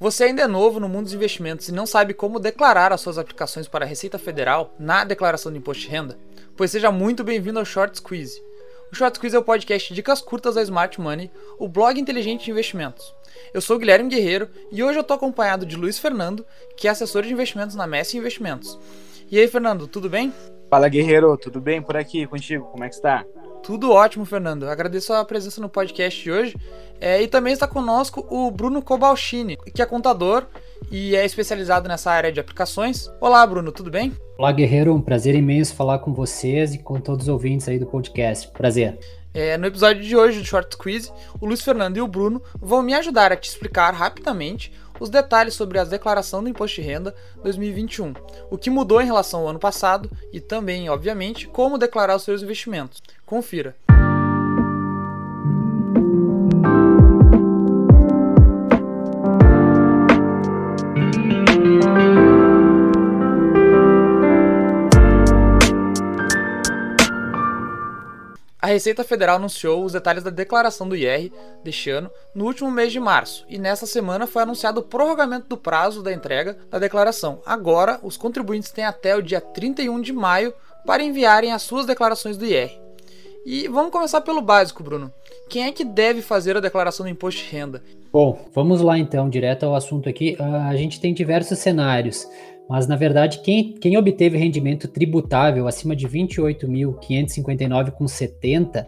Você ainda é novo no mundo dos investimentos e não sabe como declarar as suas aplicações para a Receita Federal na declaração do imposto de renda? Pois seja muito bem-vindo ao Short Squeeze. O Short Squeeze é o podcast de dicas curtas da Smart Money, o blog inteligente de investimentos. Eu sou Guilherme Guerreiro e hoje eu estou acompanhado de Luiz Fernando, que é assessor de investimentos na Messi Investimentos. E aí, Fernando, tudo bem? Fala, Guerreiro, tudo bem por aqui contigo? Como é que está? Tudo ótimo, Fernando. Agradeço a presença no podcast de hoje. É, e também está conosco o Bruno Cobalcini, que é contador e é especializado nessa área de aplicações. Olá, Bruno, tudo bem? Olá, Guerreiro. Um prazer imenso falar com vocês e com todos os ouvintes aí do podcast. Prazer. É, no episódio de hoje do Short Quiz, o Luiz Fernando e o Bruno vão me ajudar a te explicar rapidamente os detalhes sobre a declaração do imposto de renda 2021, o que mudou em relação ao ano passado e também, obviamente, como declarar os seus investimentos. Confira. Receita Federal anunciou os detalhes da declaração do IR deste ano no último mês de março, e nesta semana foi anunciado o prorrogamento do prazo da entrega da declaração. Agora, os contribuintes têm até o dia 31 de maio para enviarem as suas declarações do IR. E vamos começar pelo básico, Bruno. Quem é que deve fazer a declaração do imposto de renda? Bom, vamos lá então, direto ao assunto aqui. Uh, a gente tem diversos cenários. Mas, na verdade, quem, quem obteve rendimento tributável acima de 28.559,70,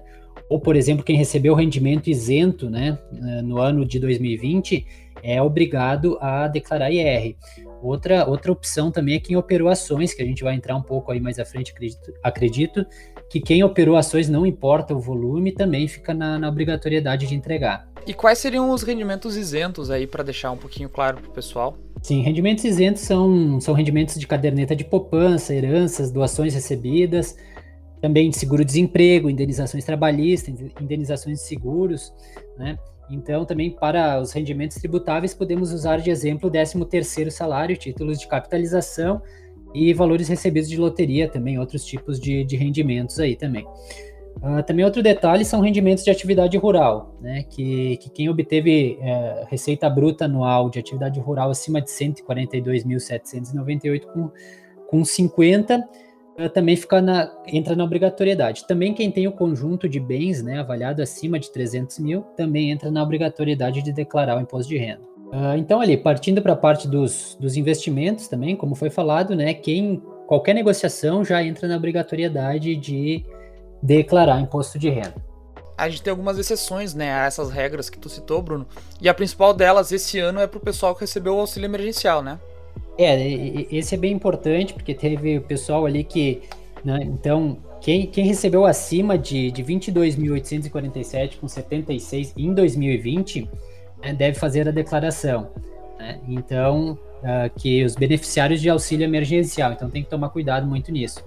ou, por exemplo, quem recebeu rendimento isento né, eh, no ano de 2020, é obrigado a declarar IR. Outra, outra opção também é quem operou ações, que a gente vai entrar um pouco aí mais à frente, acredito, acredito que quem operou ações, não importa o volume, também fica na, na obrigatoriedade de entregar. E quais seriam os rendimentos isentos aí, para deixar um pouquinho claro para o pessoal? Sim, rendimentos isentos são, são rendimentos de caderneta de poupança, heranças, doações recebidas, também de seguro-desemprego, indenizações trabalhistas, indenizações de seguros, né? Então, também para os rendimentos tributáveis, podemos usar de exemplo o 13º salário, títulos de capitalização e valores recebidos de loteria também, outros tipos de, de rendimentos aí também. Uh, também outro detalhe são rendimentos de atividade rural, né, que, que quem obteve uh, receita bruta anual de atividade rural acima de 142.798 com, com 50 uh, também fica na, entra na obrigatoriedade. Também quem tem o conjunto de bens né, avaliado acima de 300 mil também entra na obrigatoriedade de declarar o imposto de renda. Uh, então ali, partindo para a parte dos, dos investimentos também, como foi falado, né, quem qualquer negociação já entra na obrigatoriedade de declarar imposto de renda. A gente tem algumas exceções, né, a essas regras que tu citou, Bruno. E a principal delas esse ano é para o pessoal que recebeu o auxílio emergencial, né? É, esse é bem importante porque teve o pessoal ali que, né, então, quem, quem recebeu acima de, de 22.847 com 76 em 2020 né, deve fazer a declaração. Né? Então, uh, que os beneficiários de auxílio emergencial, então tem que tomar cuidado muito nisso.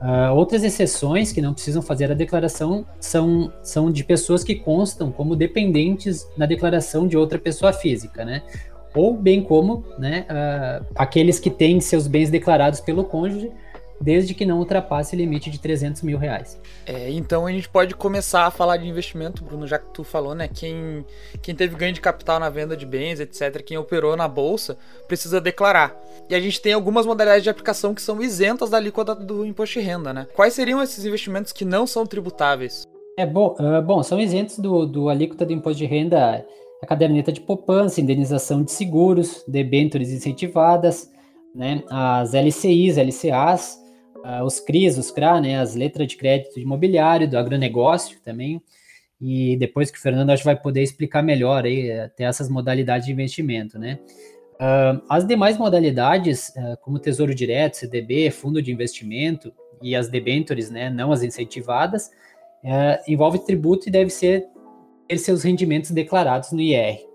Uh, outras exceções que não precisam fazer a declaração são, são de pessoas que constam como dependentes na declaração de outra pessoa física, né? Ou bem como né, uh, aqueles que têm seus bens declarados pelo cônjuge, desde que não ultrapasse o limite de 300 mil reais. É, então a gente pode começar a falar de investimento, Bruno, já que tu falou, né? Quem, quem teve ganho de capital na venda de bens, etc., quem operou na bolsa, precisa declarar. E a gente tem algumas modalidades de aplicação que são isentas da alíquota do imposto de renda, né? Quais seriam esses investimentos que não são tributáveis? É bom, uh, bom são isentos do, do alíquota do imposto de renda a caderneta de poupança, indenização de seguros, debêntures incentivadas, né, as LCIs, LCAs, uh, os CRIs, os CRA, né, as letras de crédito imobiliário, do agronegócio também, e depois que o Fernando acho vai poder explicar melhor aí até essas modalidades de investimento, né. Uh, as demais modalidades, uh, como Tesouro Direto, CDB, Fundo de Investimento e as debentures, né, não as incentivadas, uh, envolve tributo e deve ser ter seus rendimentos declarados no IR.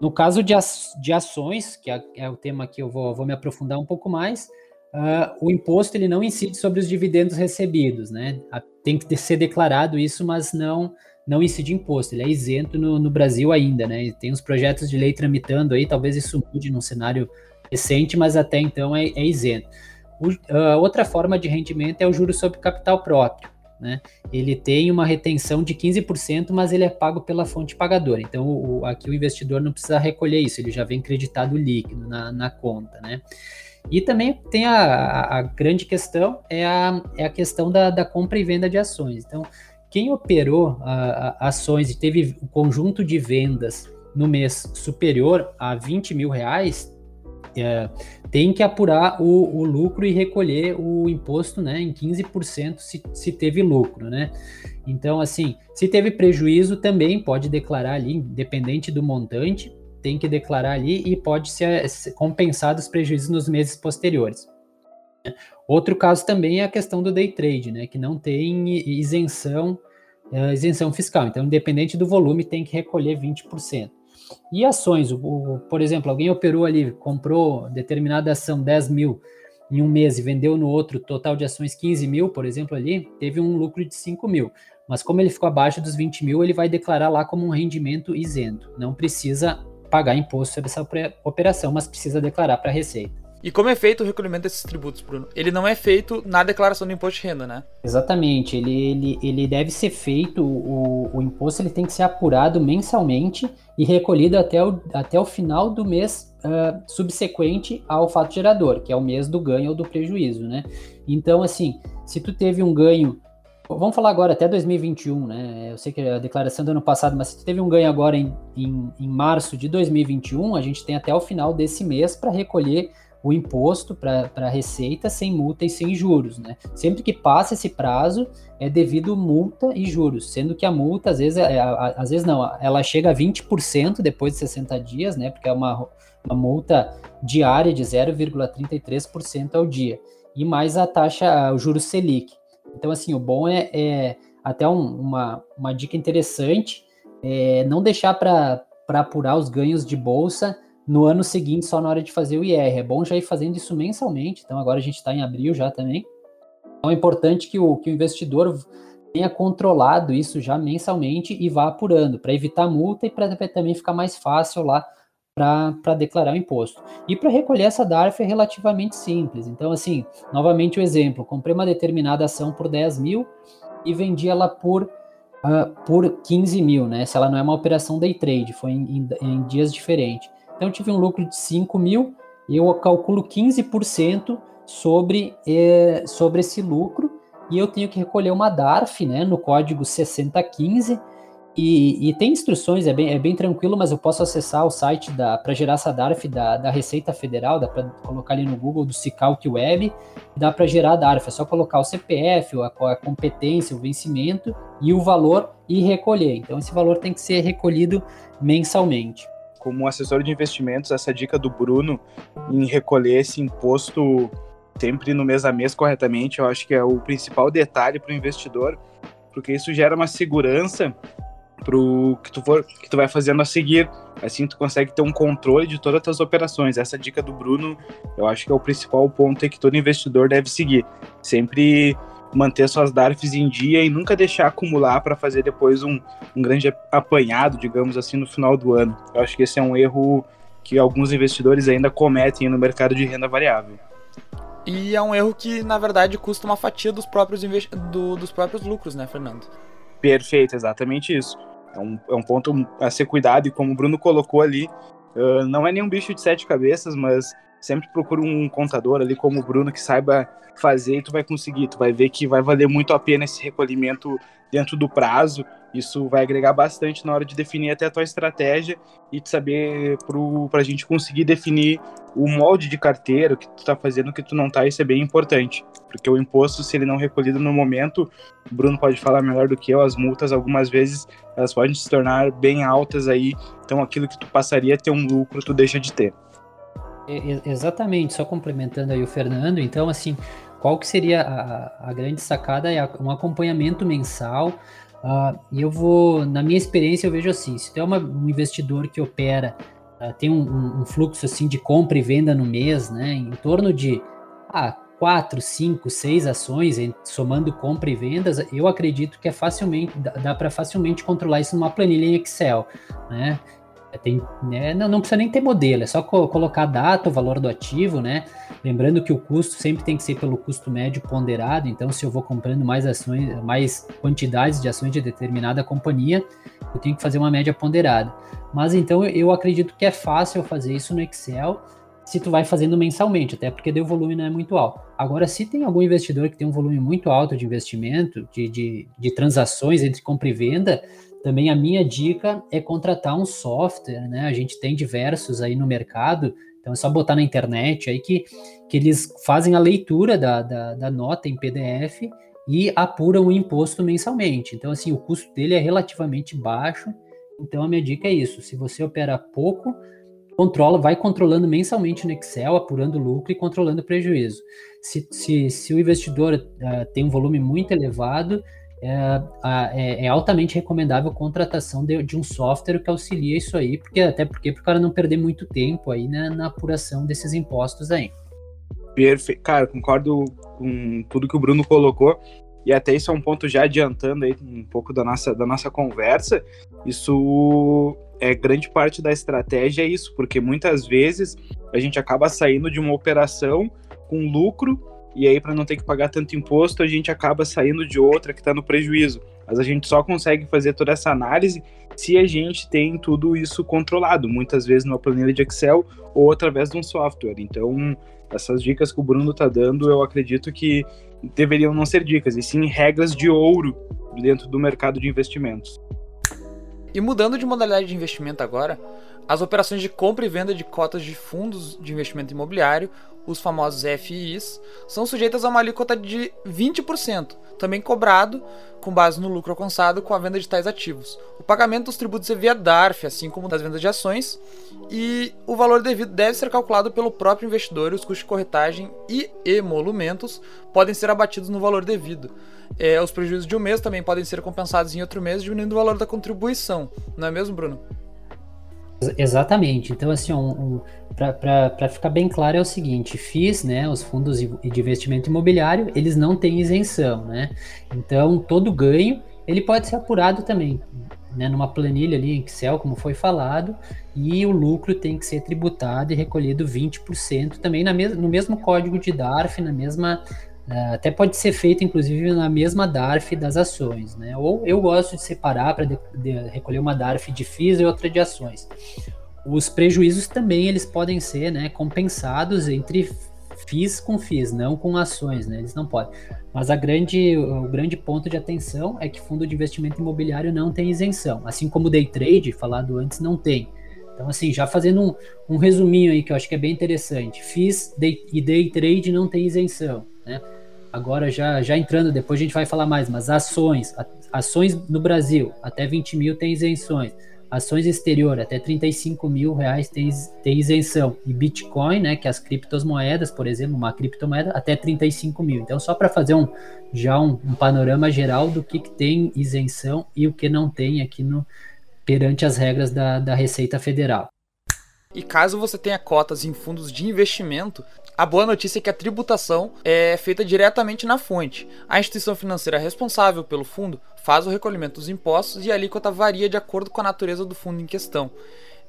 No caso de, de ações, que é, é, o tema que eu vou, vou me aprofundar um pouco mais, uh, o imposto ele não incide sobre os dividendos recebidos, né? Tem que ser declarado isso, mas não não incide imposto, ele é isento no, no Brasil ainda, né? E tem uns projetos de lei tramitando aí, talvez isso mude num cenário recente, mas até então é, é isento. O, uh, outra forma de rendimento é o juro sobre capital próprio, né, ele tem uma retenção de 15%, mas ele é pago pela fonte pagadora. Então, o, aqui o investidor não precisa recolher isso, ele já vem creditado líquido na, na conta, né. E também tem a, a, grande questão, é a, é a questão da, da compra e venda de ações. Então, quem operou a, a, ações e teve um conjunto de vendas no mês superior a 20 mil reais, é, tem que apurar o, o, lucro e recolher o imposto né, em 15% se, se teve lucro. Né? Então, assim, se teve prejuízo, também pode declarar ali, independente do montante, tem que declarar ali e pode ser, compensado os prejuízos nos meses posteriores. Outro caso também é a questão do day trade, né, que não tem isenção, uh, isenção fiscal. Então, independente do volume, tem que recolher 20%. E ações, por exemplo, alguém operou ali, comprou determinada ação 10 mil em um mês e vendeu no outro total de ações 15 mil, por exemplo, ali, teve um lucro de 5 mil. Mas como ele ficou abaixo dos 20 mil, ele vai declarar lá como um rendimento isento. Não precisa pagar imposto sobre essa operação, mas precisa declarar para a Receita. E como é feito o recolhimento desses tributos, Bruno? Ele não é feito na declaração do imposto de renda, né? Exatamente. Ele, ele, ele deve ser feito, o, o imposto ele tem que ser apurado mensalmente e recolhido até o, até o final do mês uh, subsequente ao fato gerador, que é o mês do ganho ou do prejuízo, né? Então, assim, se tu teve um ganho Vamos falar agora até 2021, né? Eu sei que a declaração do ano passado, mas se teve um ganho agora em, em, em março de 2021, a gente tem até o final desse mês para recolher o imposto para a Receita sem multa e sem juros, né? Sempre que passa esse prazo, é devido multa e juros, sendo que a multa, às vezes, é, às vezes não, ela chega a 20% depois de 60 dias, né? Porque é uma, uma multa diária de 0,33% ao dia. E mais a taxa, o juro Selic. Então, assim, o bom é, é até um, uma, uma dica interessante, é não deixar para apurar os ganhos de bolsa no ano seguinte, só na hora de fazer o IR. É bom já ir fazendo isso mensalmente, então agora a gente está em abril já também. Então é importante que o, que o investidor tenha controlado isso já mensalmente e vá apurando, para evitar multa e para também ficar mais fácil lá para declarar o imposto. E para recolher essa DARF é relativamente simples. Então, assim, novamente o exemplo: comprei uma determinada ação por 10 mil e vendi ela por, uh, por 15 mil, né? Se ela não é uma operação day trade, foi em, em, em dias diferentes. Então, tive um lucro de 5 mil eu calculo 15% sobre, eh, sobre esse lucro e eu tenho que recolher uma DARF, né, no código 6015 e, e, tem instruções, é bem, é bem tranquilo, mas eu posso acessar o site para gerar essa DARF da, da Receita Federal, dá para colocar ali no Google do Cicalc Web, dá para gerar a DARF, é só colocar o CPF, a, a competência, o vencimento e o valor e recolher. Então esse valor tem que ser recolhido mensalmente. Como assessor de investimentos, essa dica do Bruno em recolher esse imposto sempre no mês a mês corretamente, eu acho que é o principal detalhe para o investidor, porque isso gera uma segurança pro que tu for que tu vai fazendo a seguir. Assim tu consegue ter um controle de todas as tuas operações. Essa dica do Bruno, eu acho que é o principal ponto que todo investidor deve seguir. Sempre manter suas DARFs em dia e nunca deixar acumular para fazer depois um, um grande apanhado, digamos assim, no final do ano. Eu acho que esse é um erro que alguns investidores ainda cometem no mercado de renda variável. E é um erro que, na verdade, custa uma fatia dos próprios, do, dos próprios lucros, né, Fernando? Perfeito, exatamente isso. É um, é um ponto a ser cuidado, e como o Bruno colocou ali, uh, não é nenhum bicho de sete cabeças, mas sempre procura um contador ali como o Bruno que saiba fazer e tu vai conseguir. Tu vai ver que vai valer muito a pena esse recolhimento dentro do prazo. Isso vai agregar bastante na hora de definir até a tua estratégia e de saber para a gente conseguir definir o molde de carteira, o que tu está fazendo, o que tu não está, isso é bem importante. Porque o imposto, se ele não recolhido no momento, o Bruno pode falar melhor do que eu, as multas algumas vezes elas podem se tornar bem altas aí, então aquilo que tu passaria a ter um lucro, tu deixa de ter. Exatamente, só complementando aí o Fernando, então assim, qual que seria a, a grande sacada? É um acompanhamento mensal. Uh, e eu vou, na minha experiência, eu vejo assim: se tem uma, um investidor que opera, uh, tem um, um, fluxo assim de compra e venda no mês, né, em torno de ah, quatro, cinco, seis ações, somando compra e vendas, eu acredito que é facilmente dá, dá para facilmente controlar isso numa planilha em Excel, né? Tem, né, não, não, precisa nem ter modelo, é só co colocar a data, o valor do ativo, né? Lembrando que o custo sempre tem que ser pelo custo médio ponderado, então se eu vou comprando mais ações, mais quantidades de ações de determinada companhia, eu tenho que fazer uma média ponderada. Mas então eu acredito que é fácil fazer isso no Excel se tu vai fazendo mensalmente, até porque o volume não é muito alto. Agora, se tem algum investidor que tem um volume muito alto de investimento, de, de, de transações entre compra e venda, também a minha dica é contratar um software, né? A gente tem diversos aí no mercado, então é só botar na internet aí que, que eles fazem a leitura da, da, da nota em PDF e apuram o imposto mensalmente. Então, assim, o custo dele é relativamente baixo. Então, a minha dica é isso: se você opera pouco, controla, vai controlando mensalmente no Excel, apurando lucro e controlando prejuízo. Se, se, se o investidor uh, tem um volume muito elevado, é, é, é, altamente recomendável a contratação de, de, um software que auxilia isso aí, porque até porque para o cara não perder muito tempo aí né, na apuração desses impostos aí. Perfeito, cara, concordo com tudo que o Bruno colocou. E até isso é um ponto já adiantando aí um pouco da nossa, da nossa conversa. Isso é grande parte da estratégia é isso, porque muitas vezes a gente acaba saindo de uma operação com lucro e aí para não ter que pagar tanto imposto, a gente acaba saindo de outra que está no prejuízo. Mas a gente só consegue fazer toda essa análise se a gente tem tudo isso controlado, muitas vezes numa planilha de Excel ou através de um software. Então, essas dicas que o Bruno está dando, eu acredito que deveriam não ser dicas, e sim regras de ouro dentro do mercado de investimentos. E mudando de modalidade de investimento agora, as operações de compra e venda de cotas de fundos de investimento imobiliário, os famosos FIIs, são sujeitas a uma alíquota de 20%, também cobrado com base no lucro alcançado com a venda de tais ativos. O pagamento dos tributos é via DARF, assim como das vendas de ações, e o valor devido deve ser calculado pelo próprio investidor os custos de corretagem e emolumentos podem ser abatidos no valor devido. É, os prejuízos de um mês também podem ser compensados em outro mês, diminuindo o valor da contribuição, não é mesmo, Bruno? Exatamente. Então, assim, um, um, para ficar bem claro é o seguinte, FIIs, né, os fundos de investimento imobiliário, eles não têm isenção, né? Então, todo ganho, ele pode ser apurado também, né, numa planilha ali em Excel, como foi falado, e o lucro tem que ser tributado e recolhido 20% também na mes no mesmo código de DARF, na mesma Uh, até pode ser feito, inclusive, na mesma DARF das ações, né? Ou eu gosto de separar para recolher uma DARF de FIIs e outra de ações. Os prejuízos também eles podem ser né, compensados entre FIIs com FIIs, não com ações, né? Eles não podem. Mas a grande, o grande ponto de atenção é que fundo de investimento imobiliário não tem isenção, assim como o day trade, falado antes, não tem. Então, assim, já fazendo um, um resuminho aí que eu acho que é bem interessante. FIIs e day trade não tem isenção, né? Agora, já, já entrando, depois a gente vai falar mais, mas ações, ações no Brasil, até 20 mil tem isenções. Ações exterior, até 35 mil reais tem, tem isenção. E Bitcoin, né, que é as criptomoedas, por exemplo, uma criptomoeda, até 35 mil. Então, só para fazer um, já um, um, panorama geral do que, que tem isenção e o que não tem aqui no, perante as regras da, da Receita Federal. E caso você tenha cotas em fundos de investimento, a boa notícia é que a tributação é feita diretamente na fonte. A instituição financeira responsável pelo fundo faz o recolhimento dos impostos e a alíquota varia de acordo com a natureza do fundo em questão.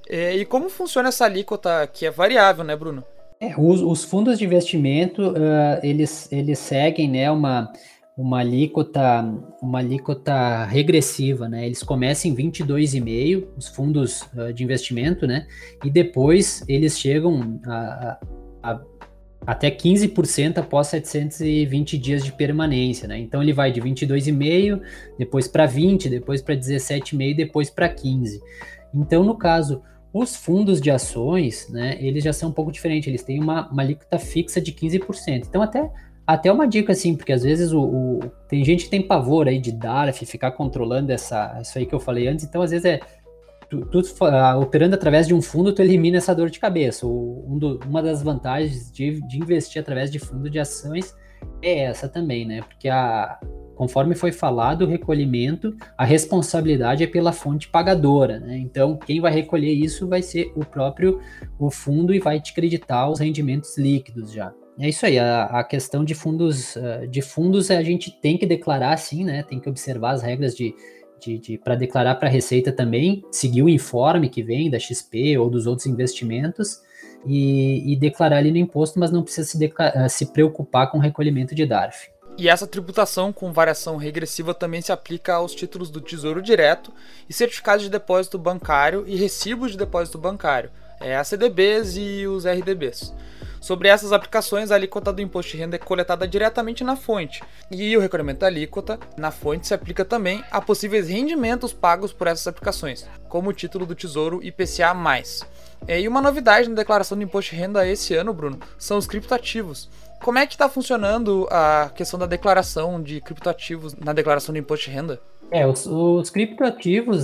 É, e como funciona essa alíquota que é variável, né, Bruno? É, os, os, fundos de investimento uh, eles, eles seguem né, uma, uma alíquota uma alíquota regressiva, né? Eles começam em 22,5 os fundos uh, de investimento, né? E depois eles chegam a, a, a até 15% após 720 dias de permanência, né? Então ele vai de 22,5, depois para 20, depois para 17,5, depois para 15. Então, no caso, os fundos de ações, né, eles já são um pouco diferentes, eles têm uma, uma alíquota fixa de 15%. Então, até, até uma dica assim, porque às vezes o, o, tem gente que tem pavor aí de DARF, ficar controlando essa, isso aí que eu falei antes, então às vezes é tu, tu uh, operando através de um fundo, tu elimina essa dor de cabeça. O, um do, uma das vantagens de, de investir através de fundo de ações é essa também, né? Porque a, conforme foi falado, o recolhimento, a responsabilidade é pela fonte pagadora, né? Então, quem vai recolher isso vai ser o próprio o fundo e vai te creditar os rendimentos líquidos já. É isso aí, a, a questão de fundos, uh, de fundos a gente tem que declarar sim, né? Tem que observar as regras de, de, de para declarar para a Receita também, seguir o informe que vem da XP ou dos outros investimentos e, e declarar ali no imposto, mas não precisa se, eh, se preocupar com o recolhimento de DARF. E essa tributação com variação regressiva também se aplica aos títulos do Tesouro Direto e certificados de depósito bancário e recibos de depósito bancário, é, a CDBs e os RDBs. Sobre essas aplicações, a alíquota do imposto de renda é coletada diretamente na fonte, e o recolhimento da alíquota na fonte se aplica também a possíveis rendimentos pagos por essas aplicações, como o título do Tesouro IPCA+. É, e uma novidade na declaração do imposto de renda esse ano, Bruno, são os criptoativos. Como é que está funcionando a questão da declaração de criptoativos na declaração do imposto de renda? É, os, os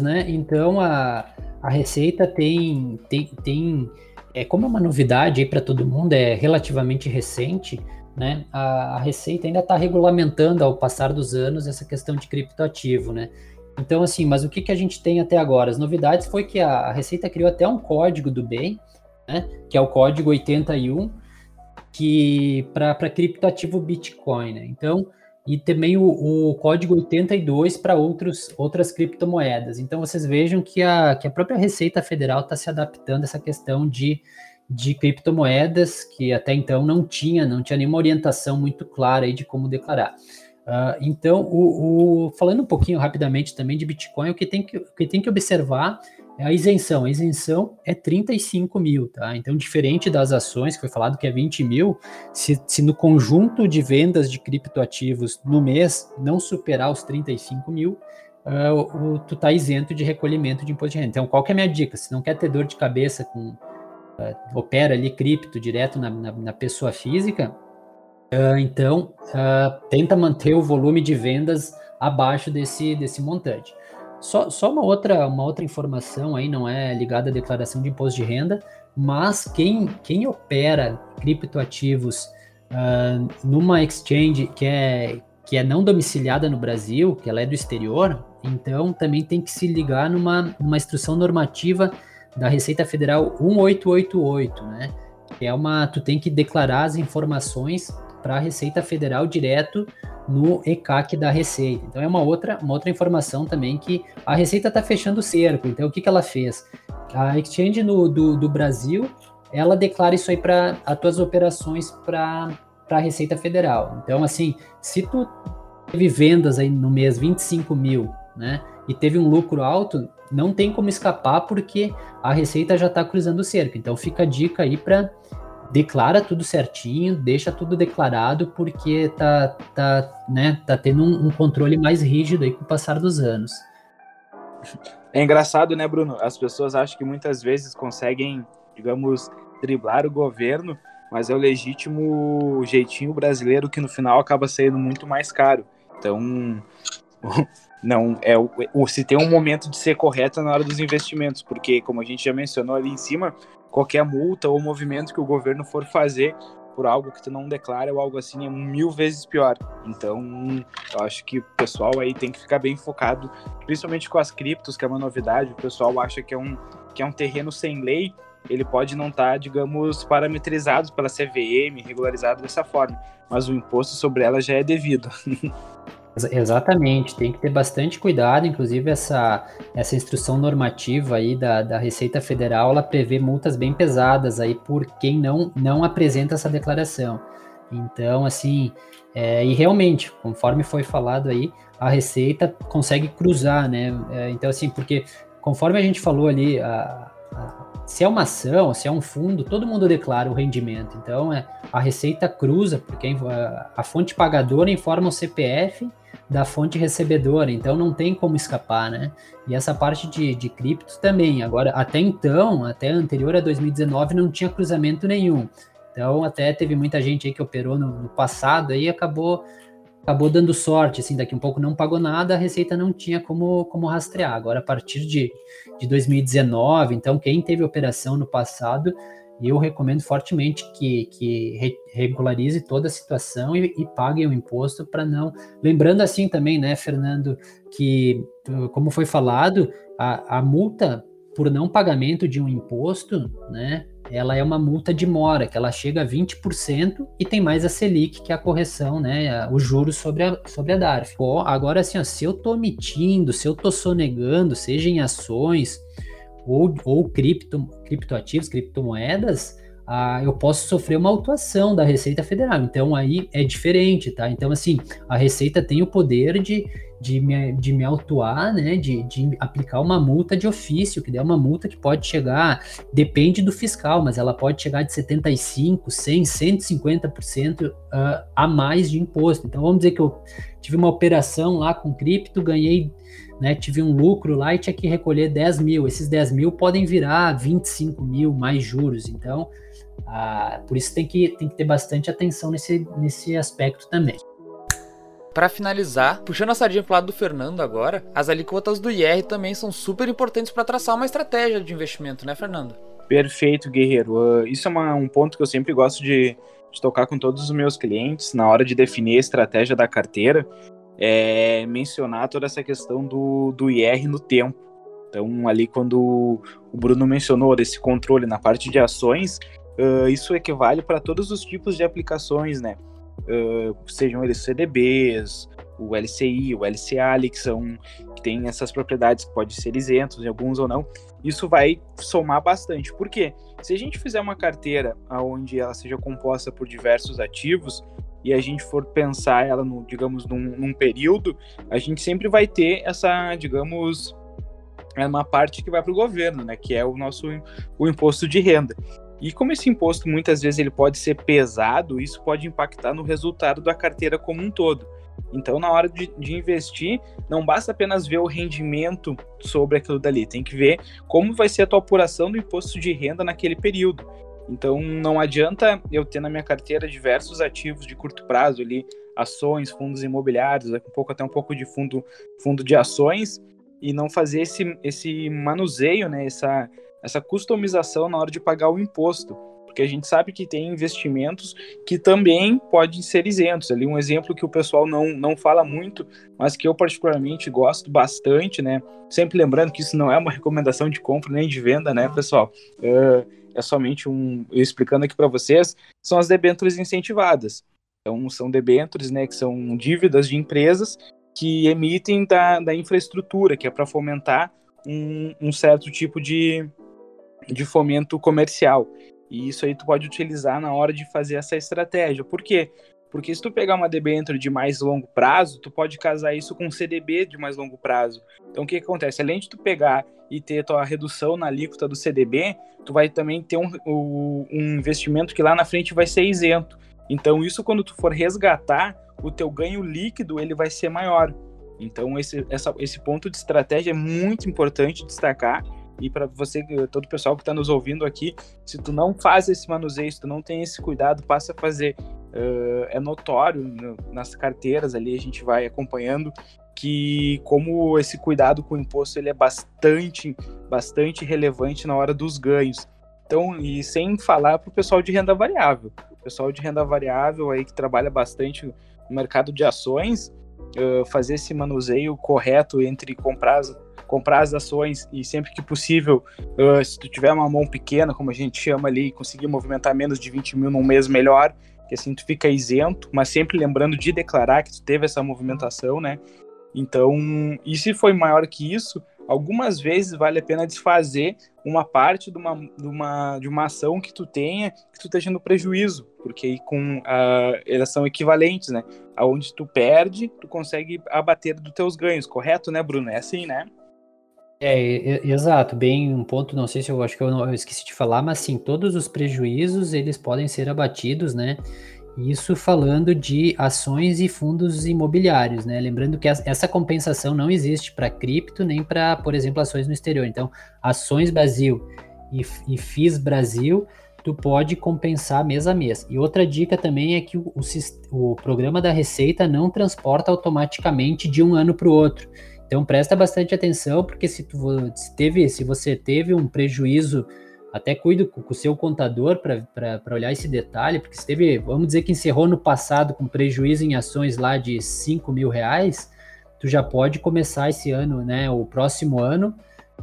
né? Então a, a Receita tem, tem, tem é, como é uma novidade para todo mundo, é relativamente recente, né? A, a Receita ainda está regulamentando ao passar dos anos essa questão de criptoativo, né? Então, assim, mas o que, que a gente tem até agora? As novidades foi que a, a Receita criou até um código do bem, né? Que é o código 81, que para criptoativo Bitcoin, né? Então, e também o, o código 82 para outras criptomoedas. Então, vocês vejam que a, que a própria Receita Federal está se adaptando a essa questão de, de criptomoedas, que até então não tinha, não tinha nenhuma orientação muito clara aí de como declarar. Uh, então, o, o, falando um pouquinho rapidamente também de Bitcoin, o que tem que, o que, tem que observar a isenção. A isenção é 35 mil, tá? Então, diferente das ações, que foi falado que é 20 mil, se, se no conjunto de vendas de criptoativos no mês não superar os 35 mil, uh, o, tu tá isento de recolhimento de imposto de renda. Então, qual que é a minha dica? Se não quer ter dor de cabeça com uh, opera ali cripto direto na, na, na pessoa física, uh, então tenta manter o volume de vendas abaixo desse, desse montante. Só, só uma, outra, uma outra informação aí, não é ligada à declaração de imposto de renda, mas quem, quem opera criptoativos uh, numa exchange que é, que é não domiciliada no Brasil, que ela é do exterior, então também tem que se ligar numa, numa instrução normativa da Receita Federal 1888, né? Que é uma, tu tem que declarar as informações para a Receita Federal direto no ECAC da Receita. Então é uma outra, uma outra informação também que a Receita está fechando o cerco. Então o que, que ela fez? A Exchange no, do, do Brasil, ela declara isso aí para as tuas operações para a Receita Federal. Então assim, se tu teve vendas aí no mês 25 mil, né? E teve um lucro alto, não tem como escapar porque a Receita já está cruzando o cerco. Então fica a dica aí para declara tudo certinho, deixa tudo declarado, porque tá, tá, né, tá tendo um, um, controle mais rígido aí com o passar dos anos. É engraçado, né, Bruno? As pessoas acham que muitas vezes conseguem, digamos, driblar o governo, mas é o legítimo jeitinho brasileiro que no final acaba saindo muito mais caro. Então, não é se tem um momento de ser correto na hora dos investimentos, porque como a gente já mencionou ali em cima, qualquer multa ou movimento que o governo for fazer por algo que tu não declara ou algo assim é mil vezes pior. Então, eu acho que o pessoal aí tem que ficar bem focado, principalmente com as criptos, que é uma novidade. O pessoal acha que é um, que é um terreno sem lei, ele pode não estar, tá, digamos, parametrizado pela CVM, regularizado dessa forma, mas o imposto sobre ela já é devido. Exatamente, tem que ter bastante cuidado, inclusive essa, essa instrução normativa aí da, da Receita Federal, ela prevê multas bem pesadas aí por quem não, não apresenta essa declaração. Então, assim, é, e realmente, conforme foi falado aí, a Receita consegue cruzar, né? É, então, assim, porque conforme a gente falou ali, a, a, se é uma ação, se é um fundo, todo mundo declara o rendimento. Então, é, a Receita cruza, porque a, a fonte pagadora informa o CPF da fonte recebedora, então não tem como escapar, né? E essa parte de, de criptos também. Agora, até então, até anterior a 2019, não tinha cruzamento nenhum. Então, até teve muita gente aí que operou no, no passado aí acabou acabou dando sorte, assim, daqui um pouco não pagou nada, a Receita não tinha como, como rastrear. Agora, a partir de, de 2019, então, quem teve operação no passado e eu recomendo fortemente que, que re regularize toda a situação e, e pague o imposto para não. Lembrando assim também, né, Fernando, que, como foi falado, a, a multa por não pagamento de um imposto, né, ela é uma multa de mora, que ela chega a 20% e tem mais a Selic, que é a correção, né, os juros sobre a, sobre a DARF. Agora, assim, ó, se eu tô omitindo, se eu tô sonegando, seja em ações ou, ou cripto, criptoativos, criptomoedas, ah, eu posso sofrer uma autuação da Receita Federal. Então aí é diferente, tá? Então, assim, a Receita tem o poder de, de, me, de me autuar, né? De, de aplicar uma multa de ofício, que é uma multa que pode chegar, depende do fiscal, mas ela pode chegar de 75%, 100%, 150% uh, a mais de imposto. Então vamos dizer que eu tive uma operação lá com cripto, ganhei né, tive um lucro lá e tinha que recolher 10 mil. Esses 10 mil podem virar 25 mil mais juros. Então, ah, por isso tem que, tem que ter bastante atenção nesse, nesse aspecto também. Para finalizar, puxando a sardinha pro lado do Fernando agora, as alíquotas do IR também são super importantes para traçar uma estratégia de investimento, né, Fernando? Perfeito, Guerreiro. Uh, isso é uma, um ponto que eu sempre gosto de, de tocar com todos os meus clientes na hora de definir a estratégia da carteira, é mencionar toda essa questão do, do IR no tempo. Então, ali quando o Bruno mencionou desse controle na parte de ações, uh, isso equivale para todos os tipos de aplicações, né? Uh, sejam eles CDBs, o LCI, o LCA, que são que tem essas propriedades que podem ser isentos em alguns ou não. Isso vai somar bastante. Por quê? Se a gente fizer uma carteira onde ela seja composta por diversos ativos e a gente for pensar ela no, digamos, num, num período, a gente sempre vai ter essa, digamos, é uma parte que vai para o governo, né? Que é o nosso o imposto de renda. E como esse imposto muitas vezes ele pode ser pesado, isso pode impactar no resultado da carteira como um todo. Então, na hora de, de, investir, não basta apenas ver o rendimento sobre aquilo dali, tem que ver como vai ser a tua apuração do imposto de renda naquele período. Então, não adianta eu ter na minha carteira diversos ativos de curto prazo ali, ações, fundos imobiliários, um pouco até um pouco de fundo, fundo de ações, e não fazer esse, esse manuseio, né, essa, essa customização na hora de pagar o imposto, porque a gente sabe que tem investimentos que também podem ser isentos. Ali um exemplo que o pessoal não, não fala muito, mas que eu particularmente gosto bastante, né? Sempre lembrando que isso não é uma recomendação de compra nem de venda, né, pessoal? Uh, é somente um, explicando aqui para vocês, são as debêntures incentivadas. Então, são debêntures, né, que são dívidas de empresas que emitem da, da infraestrutura, que é para fomentar um, um certo tipo de, de fomento comercial. E isso aí tu pode utilizar na hora de fazer essa estratégia. Por quê? Porque se tu pegar uma debênture de mais longo prazo, tu pode casar isso com um CDB de mais longo prazo. Então o que, que acontece? Além de tu pegar e ter tua redução na alíquota do CDB, tu vai também ter um, um investimento que lá na frente vai ser isento. Então isso quando tu for resgatar, o teu ganho líquido ele vai ser maior. Então esse, essa, esse ponto de estratégia é muito importante destacar e para você, todo o pessoal que está nos ouvindo aqui, se tu não faz esse manuseio, se tu não tem esse cuidado, passa a fazer. Uh, é notório no, nas carteiras ali, a gente vai acompanhando que como esse cuidado com o imposto ele é bastante, bastante relevante na hora dos ganhos. Então, e sem falar para o pessoal de renda variável. O pessoal de renda variável aí que trabalha bastante no mercado de ações, uh, fazer esse manuseio correto entre comprar as, comprar as ações e sempre que possível, uh, se tu tiver uma mão pequena, como a gente chama ali, conseguir movimentar menos de 20 mil num mês melhor, que assim tu fica isento, mas sempre lembrando de declarar que tu teve essa movimentação, né? Então, e se foi maior que isso, algumas vezes vale a pena desfazer uma parte de uma, de uma, de uma ação que tu tenha, que tu esteja no prejuízo, porque aí com elas são equivalentes, né? Aonde tu perde, tu consegue abater dos teus ganhos, correto, né, Bruno? É assim, né? É, exato, bem um ponto, não sei se eu acho que eu, não, eu esqueci de falar, mas sim, todos os prejuízos, eles podem ser abatidos, né? Isso falando de ações e fundos imobiliários, né? Lembrando que essa compensação não existe para cripto nem para, por exemplo, ações no exterior. Então, ações Brasil e, e FIS Brasil, tu pode compensar mês a mês. E outra dica também é que o, o, o programa da Receita não transporta automaticamente de um ano para o outro. Então presta bastante atenção, porque se tu se teve, se você teve um prejuízo, até cuide com o seu contador para olhar esse detalhe, porque se teve, vamos dizer que encerrou no passado com prejuízo em ações lá de 5 mil reais, tu já pode começar esse ano, né, o próximo ano,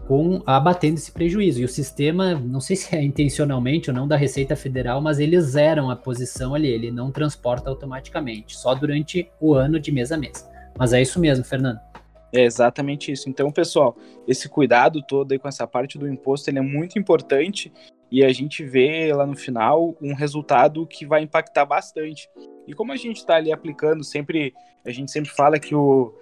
com abatendo esse prejuízo. E o sistema, não sei se é intencionalmente ou não da Receita Federal, mas eles zeram a posição ali, ele não transporta automaticamente, só durante o ano de mês a mês. Mas é isso mesmo, Fernando. É exatamente isso. Então, pessoal, esse cuidado todo aí com essa parte do imposto, ele é muito importante e a gente vê lá no final um resultado que vai impactar bastante. E como a gente está ali aplicando sempre, a gente sempre fala que o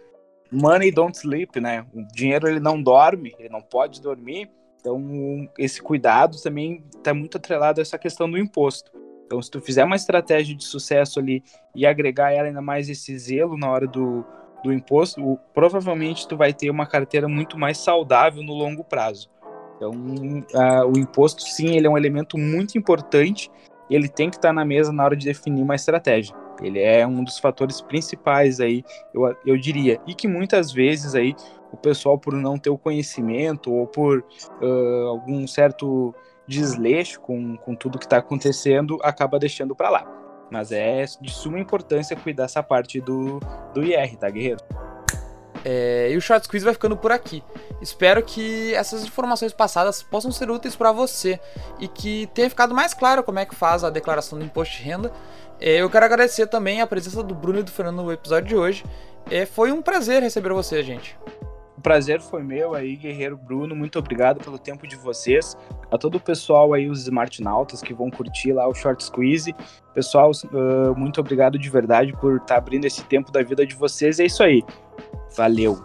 money don't sleep, né? O dinheiro ele não dorme, ele não pode dormir. Então, esse cuidado também está muito atrelado a essa questão do imposto. Então, se tu fizer uma estratégia de sucesso ali e agregar ela ainda mais esse zelo na hora do, do imposto, provavelmente tu vai ter uma carteira muito mais saudável no longo prazo. Então, o imposto, sim, ele é um elemento muito importante ele tem que estar na mesa na hora de definir uma estratégia. Ele é um dos fatores principais aí, eu, eu diria, e que muitas vezes aí o pessoal, por não ter o conhecimento ou por uh, algum certo desleixo com, com tudo que está acontecendo, acaba deixando para lá. Mas é de suma importância cuidar essa parte do, do IR, tá, guerreiro? É, e o Short Squeeze vai ficando por aqui. Espero que essas informações passadas possam ser úteis para você e que tenha ficado mais claro como é que faz a declaração do imposto de renda. É, eu quero agradecer também a presença do Bruno e do Fernando no episódio de hoje. É, foi um prazer receber você, gente. O prazer foi meu aí, Guerreiro Bruno. Muito obrigado pelo tempo de vocês. A todo o pessoal aí, os Smartnautas que vão curtir lá o Short Squeeze. Pessoal, uh, muito obrigado de verdade por estar tá abrindo esse tempo da vida de vocês. É isso aí. Valeu.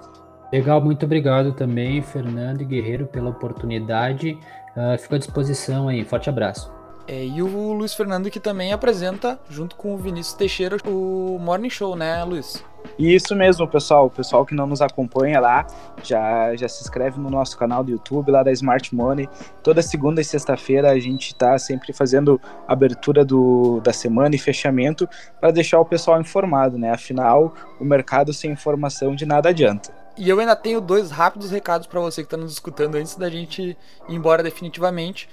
Legal, muito obrigado também, Fernando e Guerreiro, pela oportunidade. Uh, fico à disposição aí. Forte abraço. É, e o Luiz Fernando que também apresenta, junto com o Vinícius Teixeira, o Morning Show, né, Luiz? Isso mesmo, pessoal. O pessoal que não nos acompanha lá, já, já se inscreve no nosso canal do YouTube, lá da Smart Money. Toda segunda e sexta-feira a gente está sempre fazendo abertura do, da semana e fechamento para deixar o pessoal informado, né? Afinal, o mercado sem informação de nada adianta. E eu ainda tenho dois rápidos recados para você que está nos escutando antes da gente ir embora definitivamente.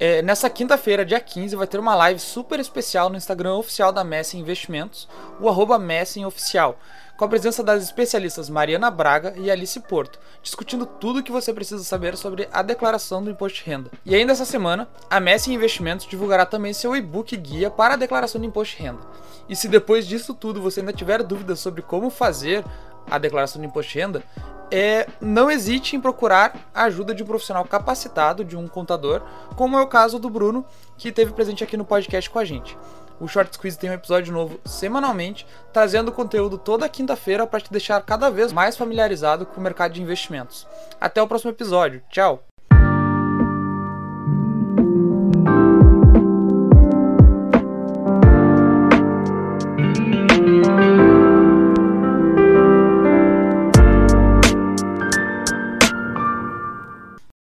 É, nessa quinta-feira, dia 15, vai ter uma live super especial no Instagram oficial da Messi Investimentos, o arroba Messi Oficial, com a presença das especialistas Mariana Braga e Alice Porto, discutindo tudo o que você precisa saber sobre a declaração do imposto de renda. E ainda essa semana, a Messi Investimentos divulgará também seu e-book guia para a declaração do imposto de renda. E se depois disso tudo você ainda tiver dúvidas sobre como fazer a declaração do imposto de renda, é, não hesite em procurar a ajuda de um profissional capacitado, de um contador, como é o caso do Bruno, que esteve presente aqui no podcast com a gente. O Short Squeeze tem um episódio novo semanalmente, trazendo conteúdo toda quinta-feira para te deixar cada vez mais familiarizado com o mercado de investimentos. Até o próximo episódio. Tchau!